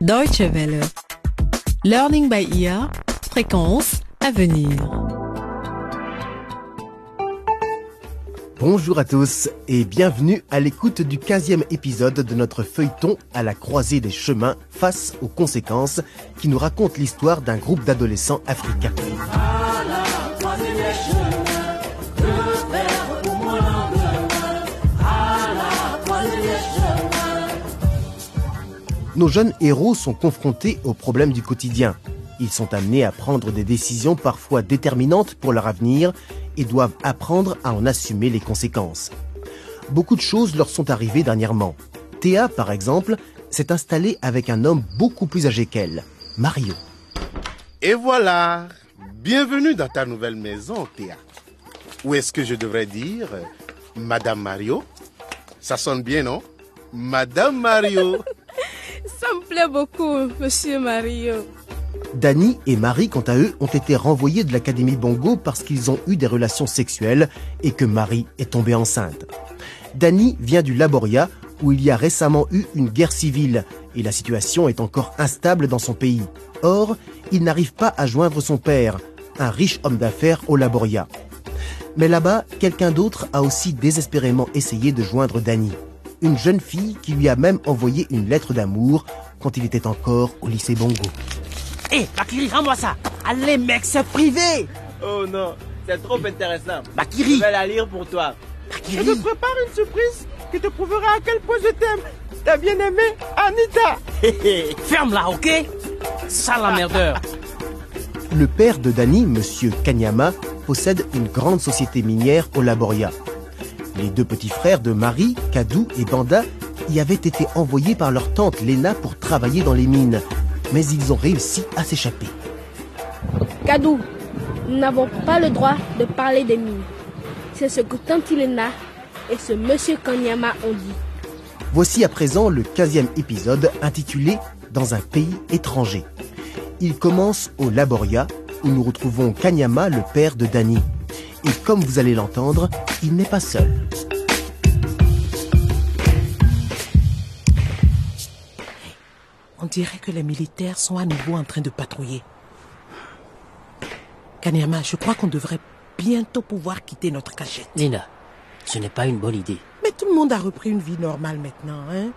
Deutsche Welle. Learning by ear. Fréquence à venir. Bonjour à tous et bienvenue à l'écoute du 15e épisode de notre feuilleton à la croisée des chemins face aux conséquences qui nous raconte l'histoire d'un groupe d'adolescents africains. Nos jeunes héros sont confrontés aux problèmes du quotidien. Ils sont amenés à prendre des décisions parfois déterminantes pour leur avenir et doivent apprendre à en assumer les conséquences. Beaucoup de choses leur sont arrivées dernièrement. Théa, par exemple, s'est installée avec un homme beaucoup plus âgé qu'elle, Mario. Et voilà, bienvenue dans ta nouvelle maison, Théa. Ou est-ce que je devrais dire Madame Mario? Ça sonne bien, non? Madame Mario Ça me plaît beaucoup, monsieur Mario. Danny et Marie, quant à eux, ont été renvoyés de l'Académie Bongo parce qu'ils ont eu des relations sexuelles et que Marie est tombée enceinte. Danny vient du Laboria, où il y a récemment eu une guerre civile, et la situation est encore instable dans son pays. Or, il n'arrive pas à joindre son père, un riche homme d'affaires au Laboria. Mais là-bas, quelqu'un d'autre a aussi désespérément essayé de joindre Danny. Une jeune fille qui lui a même envoyé une lettre d'amour quand il était encore au lycée Bongo. Hé, Bakiri, rends-moi ça Allez, mec, c'est privé Oh non, c'est trop intéressant. Bakiri Je vais la lire pour toi. Bakiri Je te prépare une surprise qui te prouvera à quel point je t'aime. Ta bien-aimée, Anita. Ferme-la, ok? Sale emmerdeur Le père de Danny, monsieur Kanyama, possède une grande société minière au Laboria. Les deux petits frères de Marie, Kadou et Banda, y avaient été envoyés par leur tante Lena pour travailler dans les mines, mais ils ont réussi à s'échapper. Kadou, nous n'avons pas le droit de parler des mines. C'est ce que Tante Ilena et ce monsieur Kanyama ont dit. Voici à présent le 15e épisode intitulé Dans un pays étranger. Il commence au Laboria, où nous retrouvons Kanyama, le père de Danny. Et comme vous allez l'entendre, il n'est pas seul. On dirait que les militaires sont à nouveau en train de patrouiller. Kanyama, je crois qu'on devrait bientôt pouvoir quitter notre cachette. Lina, ce n'est pas une bonne idée. Mais tout le monde a repris une vie normale maintenant, hein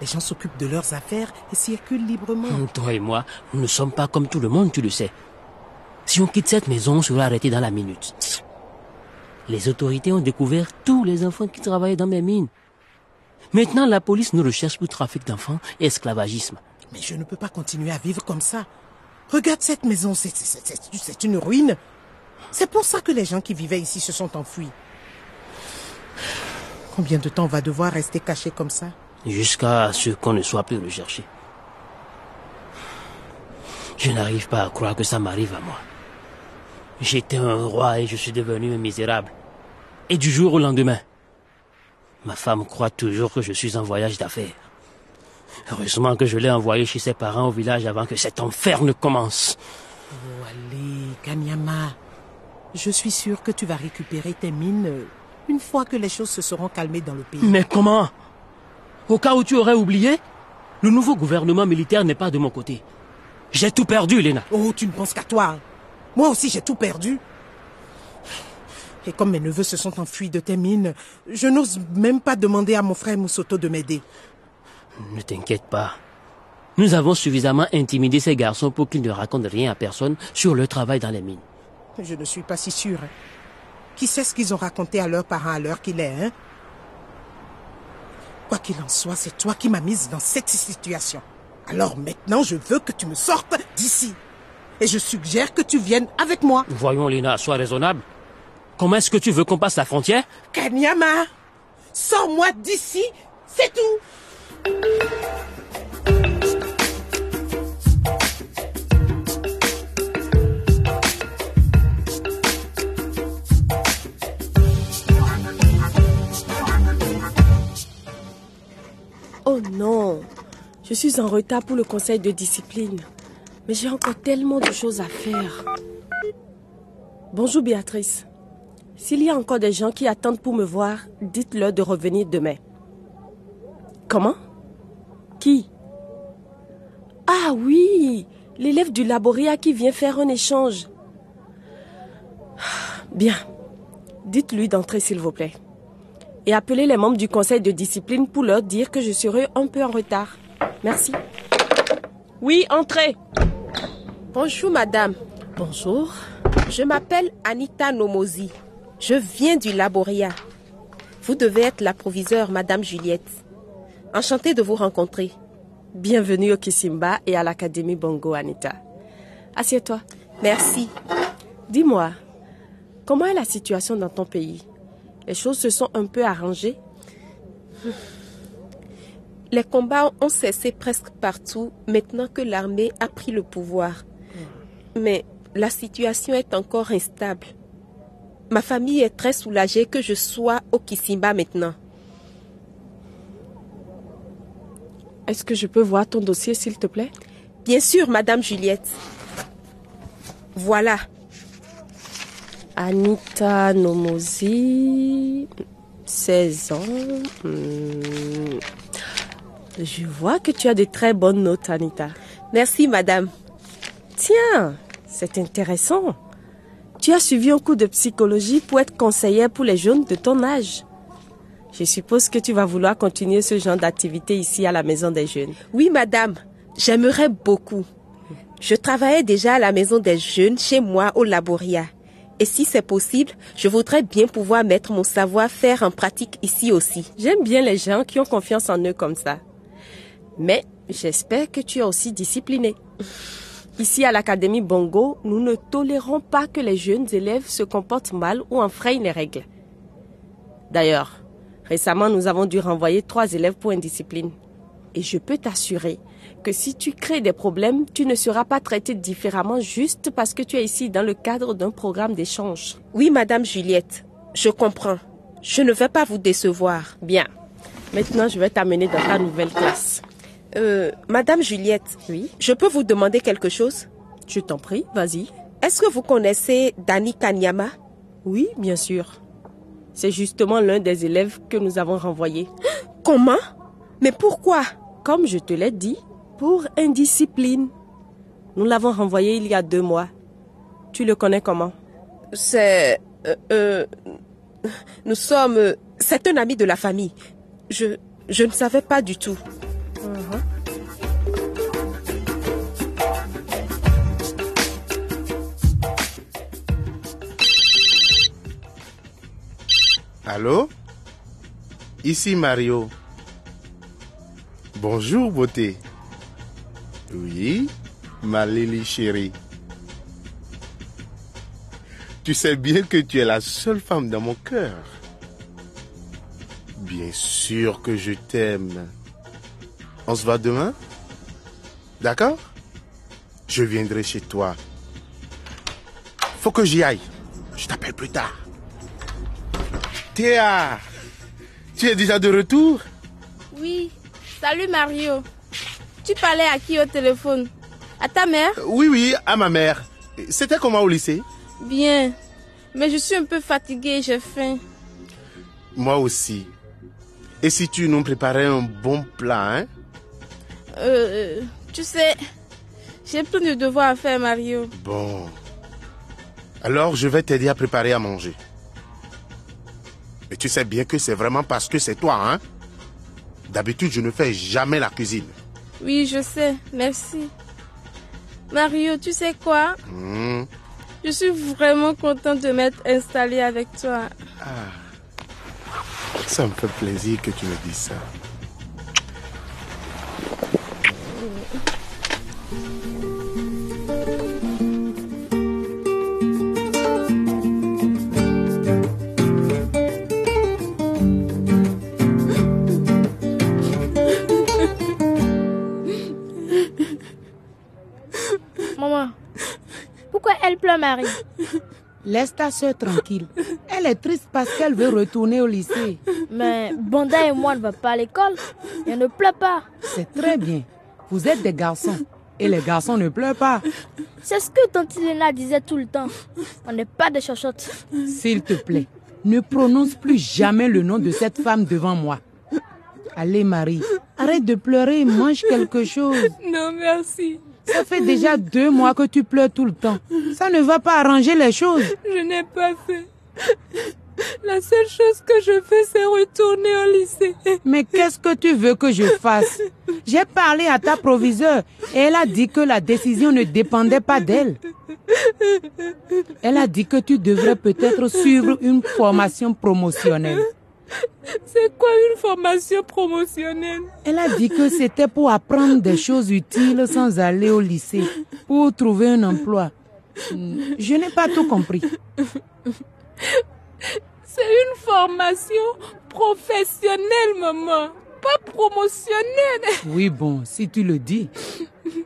Les gens s'occupent de leurs affaires et circulent librement. Toi et moi, nous ne sommes pas comme tout le monde, tu le sais. Si on quitte cette maison, on sera arrêté dans la minute. Les autorités ont découvert tous les enfants qui travaillaient dans mes mines. Maintenant, la police nous recherche pour trafic d'enfants et esclavagisme. Mais je ne peux pas continuer à vivre comme ça. Regarde cette maison, c'est- une ruine. C'est pour ça que les gens qui vivaient ici se sont enfuis. Combien de temps on va devoir rester caché comme ça? Jusqu'à ce qu'on ne soit plus recherché. Je n'arrive pas à croire que ça m'arrive à moi. J'étais un roi et je suis devenu un misérable. Et du jour au lendemain, ma femme croit toujours que je suis en voyage d'affaires. Heureusement que je l'ai envoyé chez ses parents au village avant que cet enfer ne commence. Oh, allez, Kanyama. Je suis sûr que tu vas récupérer tes mines euh, une fois que les choses se seront calmées dans le pays. Mais comment? Au cas où tu aurais oublié, le nouveau gouvernement militaire n'est pas de mon côté. J'ai tout perdu, Lena. Oh, tu ne penses qu'à toi. Moi aussi, j'ai tout perdu. Et comme mes neveux se sont enfuis de tes mines, je n'ose même pas demander à mon frère Moussoto de m'aider. Ne t'inquiète pas. Nous avons suffisamment intimidé ces garçons pour qu'ils ne racontent rien à personne sur leur travail dans les mines. Je ne suis pas si sûre. Qui sait ce qu'ils ont raconté à leurs parents à l'heure qu'il est, hein? Quoi qu'il en soit, c'est toi qui m'as mise dans cette situation. Alors maintenant, je veux que tu me sortes d'ici. Et je suggère que tu viennes avec moi. Voyons, Lena, sois raisonnable. Comment est-ce que tu veux qu'on passe la frontière? Kanyama, sors-moi d'ici, c'est tout. Oh non, je suis en retard pour le conseil de discipline. Mais j'ai encore tellement de choses à faire. Bonjour Béatrice. S'il y a encore des gens qui attendent pour me voir, dites-leur de revenir demain. Comment? Qui? Ah oui, l'élève du laboria qui vient faire un échange. Bien. Dites-lui d'entrer, s'il vous plaît. Et appelez les membres du conseil de discipline pour leur dire que je serai un peu en retard. Merci. Oui, entrez. Bonjour, madame. Bonjour. Je m'appelle Anita Nomosi. Je viens du Laboria. Vous devez être la proviseure, madame Juliette. Enchantée de vous rencontrer. Bienvenue au Kisimba et à l'Académie Bongo, Anita. Assieds-toi. Merci. Dis-moi, comment est la situation dans ton pays? Les choses se sont un peu arrangées? Les combats ont cessé presque partout maintenant que l'armée a pris le pouvoir. Mais la situation est encore instable. Ma famille est très soulagée que je sois au Kisimba maintenant. Est-ce que je peux voir ton dossier, s'il te plaît? Bien sûr, Madame Juliette. Voilà. Anita Nomosi, 16 ans. Hmm. Je vois que tu as de très bonnes notes, Anita. Merci, Madame. Tiens, c'est intéressant. Tu as suivi un cours de psychologie pour être conseillère pour les jeunes de ton âge. Je suppose que tu vas vouloir continuer ce genre d'activité ici à la maison des jeunes. Oui, Madame. J'aimerais beaucoup. Je travaillais déjà à la maison des jeunes chez moi au Laboria. Et si c'est possible, je voudrais bien pouvoir mettre mon savoir-faire en pratique ici aussi. J'aime bien les gens qui ont confiance en eux comme ça. Mais j'espère que tu es aussi discipliné. Ici à l'Académie Bongo, nous ne tolérons pas que les jeunes élèves se comportent mal ou enfreignent les règles. D'ailleurs, récemment, nous avons dû renvoyer trois élèves pour indiscipline. Et je peux t'assurer que si tu crées des problèmes, tu ne seras pas traité différemment juste parce que tu es ici dans le cadre d'un programme d'échange. Oui, Madame Juliette, je comprends. Je ne vais pas vous décevoir. Bien. Maintenant, je vais t'amener dans ta nouvelle classe. Euh, Madame Juliette. Oui. Je peux vous demander quelque chose? Je t'en prie, vas-y. Est-ce que vous connaissez Dani Kanyama? Oui, bien sûr. C'est justement l'un des élèves que nous avons renvoyé. Comment? Mais pourquoi? Comme je te l'ai dit, pour indiscipline. Nous l'avons renvoyé il y a deux mois. Tu le connais comment? C'est... Euh, euh, nous sommes... C'est un ami de la famille. Je... Je ne savais pas du tout. Allô? Ici Mario. Bonjour, beauté. Oui, ma Lily chérie. Tu sais bien que tu es la seule femme dans mon cœur. Bien sûr que je t'aime. On se voit demain D'accord? Je viendrai chez toi. Faut que j'y aille. Je t'appelle plus tard. Théa, tu es déjà de retour? Oui. Salut Mario. Tu parlais à qui au téléphone? À ta mère? Oui, oui, à ma mère. C'était comment au lycée? Bien. Mais je suis un peu fatiguée, j'ai faim. Moi aussi. Et si tu nous préparais un bon plat, hein? Euh, tu sais, j'ai plein de devoirs à faire, Mario. Bon. Alors, je vais t'aider à préparer à manger. Mais tu sais bien que c'est vraiment parce que c'est toi, hein D'habitude, je ne fais jamais la cuisine. Oui, je sais. Merci. Mario, tu sais quoi? Hmm. Je suis vraiment contente de m'être installée avec toi. Ça me fait plaisir que tu me dises ça. Laisse ta soeur tranquille. Elle est triste parce qu'elle veut retourner au lycée. Mais Banda et moi ne va pas à l'école. Et elle ne pleure pas. C'est très bien. Vous êtes des garçons. Et les garçons ne pleurent pas. C'est ce que Tante Lena disait tout le temps. On n'est pas des chochottes. S'il te plaît, ne prononce plus jamais le nom de cette femme devant moi. Allez, Marie, Arrête de pleurer et mange quelque chose. Non, merci. Ça fait déjà deux mois que tu pleures tout le temps. Ça ne va pas arranger les choses. Je n'ai pas fait. La seule chose que je fais, c'est retourner au lycée. Mais qu'est-ce que tu veux que je fasse? J'ai parlé à ta proviseure et elle a dit que la décision ne dépendait pas d'elle. Elle a dit que tu devrais peut-être suivre une formation promotionnelle. C'est quoi une formation promotionnelle? Elle a dit que c'était pour apprendre des choses utiles sans aller au lycée, pour trouver un emploi. Je n'ai pas tout compris. C'est une formation professionnelle, maman, pas promotionnelle. Oui, bon, si tu le dis.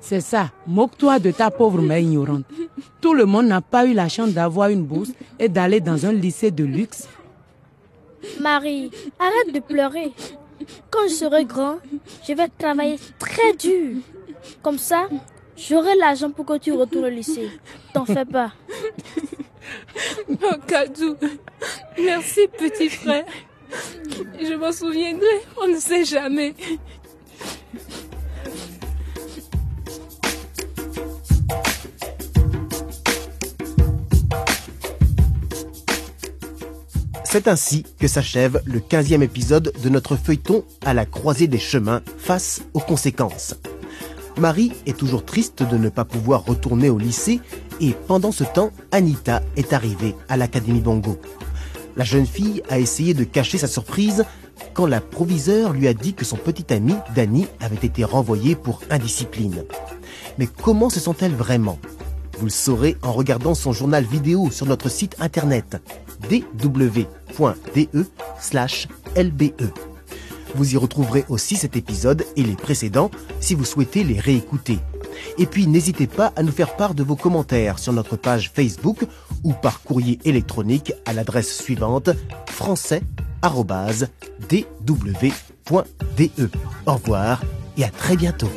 C'est ça, moque-toi de ta pauvre mère ignorante. Tout le monde n'a pas eu la chance d'avoir une bourse et d'aller dans un lycée de luxe. Marie, arrête de pleurer. Quand je serai grand, je vais travailler très dur. Comme ça, j'aurai l'argent pour que tu retournes au lycée. T'en fais pas. Oh, Kadou, merci petit frère. Je m'en souviendrai, on ne sait jamais. C'est ainsi que s'achève le 15e épisode de notre feuilleton à la croisée des chemins face aux conséquences. Marie est toujours triste de ne pas pouvoir retourner au lycée et pendant ce temps, Anita est arrivée à l'Académie Bongo. La jeune fille a essayé de cacher sa surprise quand la proviseure lui a dit que son petit ami, Danny, avait été renvoyé pour indiscipline. Mais comment se sent-elle vraiment? Vous le saurez en regardant son journal vidéo sur notre site internet dw.de/lbe. Vous y retrouverez aussi cet épisode et les précédents si vous souhaitez les réécouter. Et puis n'hésitez pas à nous faire part de vos commentaires sur notre page Facebook ou par courrier électronique à l'adresse suivante français.dw.de. Au revoir et à très bientôt.